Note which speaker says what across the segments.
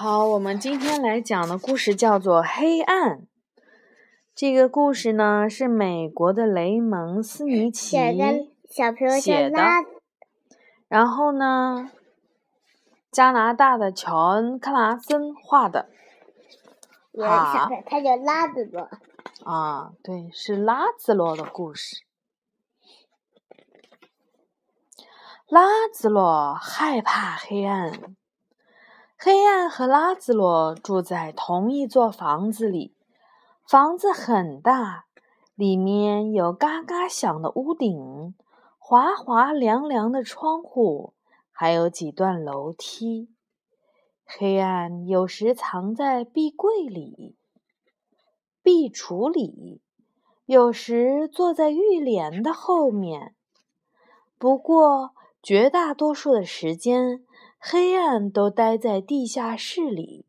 Speaker 1: 好，我们今天来讲的故事叫做《黑暗》。这个故事呢是美国的雷蒙斯尼奇写的，然后呢，加拿大的乔恩克拉森画的。
Speaker 2: 好，他叫拉兹罗。
Speaker 1: 啊，对，是拉兹罗的故事。拉兹罗害怕黑暗。黑暗和拉兹罗住在同一座房子里，房子很大，里面有嘎嘎响的屋顶，滑滑凉凉的窗户，还有几段楼梯。黑暗有时藏在壁柜里、壁橱里，有时坐在浴帘的后面。不过，绝大多数的时间。黑暗都待在地下室里，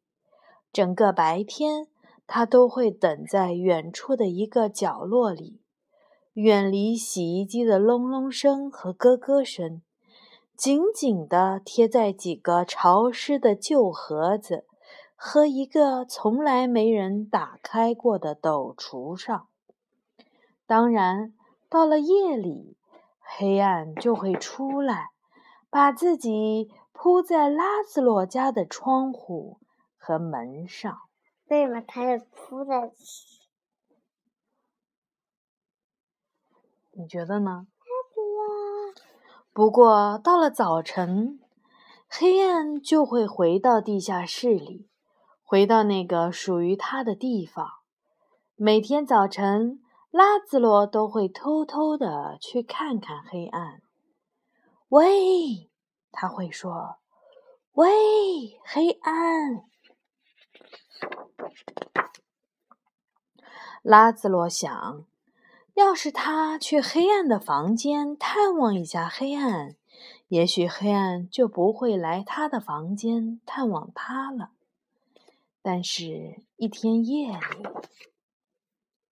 Speaker 1: 整个白天，他都会等在远处的一个角落里，远离洗衣机的隆隆声和咯咯声，紧紧地贴在几个潮湿的旧盒子和一个从来没人打开过的斗橱上。当然，到了夜里，黑暗就会出来，把自己。铺在拉兹洛家的窗户和门上。
Speaker 2: 为什么他要铺在？
Speaker 1: 你觉得呢？不过到了早晨，黑暗就会回到地下室里，回到那个属于他的地方。每天早晨，拉兹洛都会偷偷的去看看黑暗。喂。他会说：“喂，黑暗。”拉兹罗想，要是他去黑暗的房间探望一下黑暗，也许黑暗就不会来他的房间探望他了。但是，一天夜里，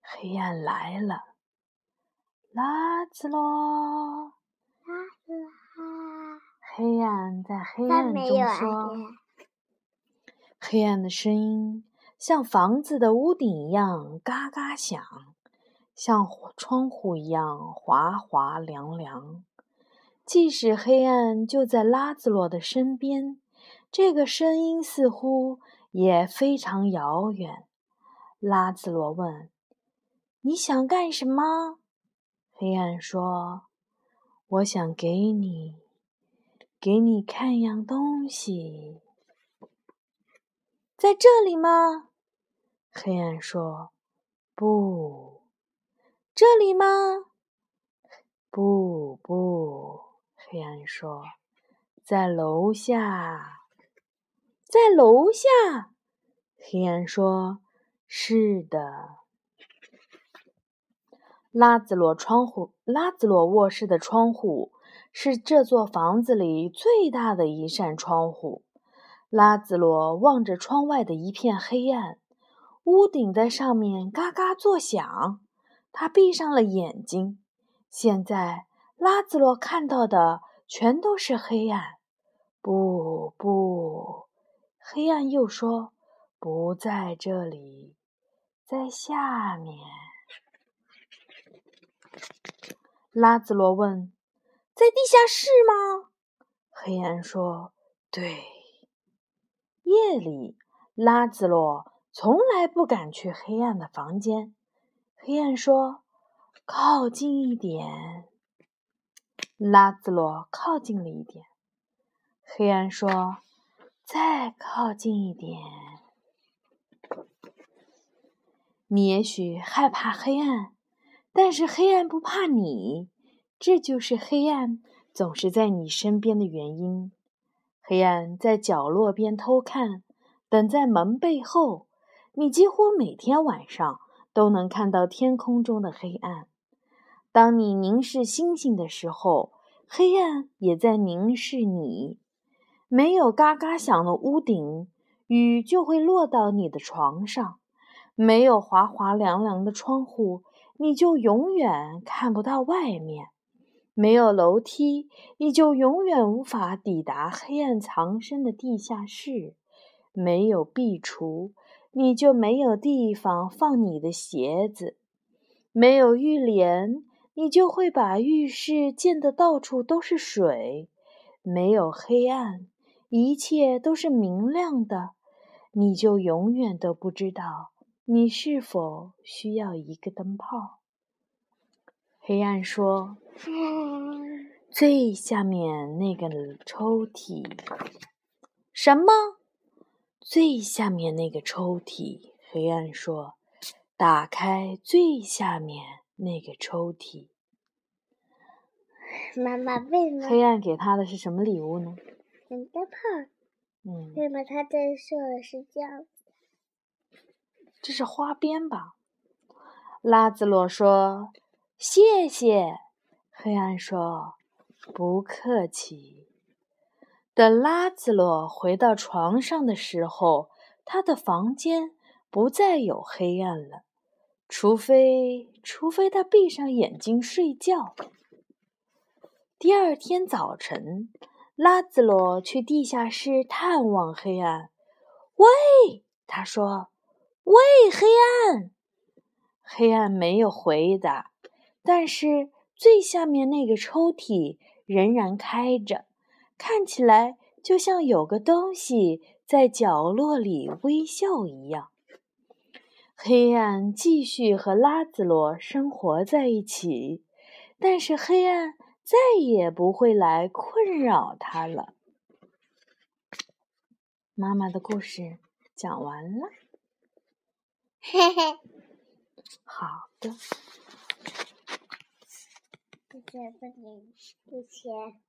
Speaker 1: 黑暗来了，拉兹罗。黑暗在黑暗中说：“黑暗的声音像房子的屋顶一样嘎嘎响，像窗户一样滑滑凉凉。即使黑暗就在拉兹洛的身边，这个声音似乎也非常遥远。”拉兹罗问：“你想干什么？”黑暗说：“我想给你。”给你看样东西，在这里吗？黑暗说：“不，这里吗？不不。”黑暗说：“在楼下，在楼下。”黑暗说：“是的。”拉兹罗窗户，拉兹罗卧室的窗户。是这座房子里最大的一扇窗户。拉兹罗望着窗外的一片黑暗，屋顶在上面嘎嘎作响。他闭上了眼睛。现在，拉兹罗看到的全都是黑暗。不不，黑暗又说：“不在这里，在下面。”拉兹罗问。在地下室吗？黑暗说：“对。”夜里，拉兹洛从来不敢去黑暗的房间。黑暗说：“靠近一点。”拉兹洛靠近了一点。黑暗说：“再靠近一点。”你也许害怕黑暗，但是黑暗不怕你。这就是黑暗总是在你身边的原因。黑暗在角落边偷看，等在门背后。你几乎每天晚上都能看到天空中的黑暗。当你凝视星星的时候，黑暗也在凝视你。没有嘎嘎响的屋顶，雨就会落到你的床上；没有滑滑凉凉的窗户，你就永远看不到外面。没有楼梯，你就永远无法抵达黑暗藏身的地下室；没有壁橱，你就没有地方放你的鞋子；没有浴帘，你就会把浴室溅得到处都是水；没有黑暗，一切都是明亮的，你就永远都不知道你是否需要一个灯泡。黑暗说：“ 最下面那个抽屉。”什么？最下面那个抽屉？黑暗说：“打开最下面那个抽屉。”
Speaker 2: 妈妈，为什么
Speaker 1: 黑暗给他的是什么礼物呢？
Speaker 2: 灯泡。
Speaker 1: 嗯。
Speaker 2: 为什么他这说的是这样？
Speaker 1: 这是花边吧？拉兹洛说：“谢谢。”黑暗说：“不客气。”等拉兹洛回到床上的时候，他的房间不再有黑暗了，除非除非他闭上眼睛睡觉。第二天早晨，拉兹洛去地下室探望黑暗。喂，他说：“喂，黑暗。”黑暗没有回答，但是最下面那个抽屉仍然开着。看起来就像有个东西在角落里微笑一样。黑暗继续和拉兹罗生活在一起，但是黑暗再也不会来困扰他了。妈妈的故事讲完了。
Speaker 2: 嘿嘿，
Speaker 1: 好的。
Speaker 2: 谢谢不给不钱。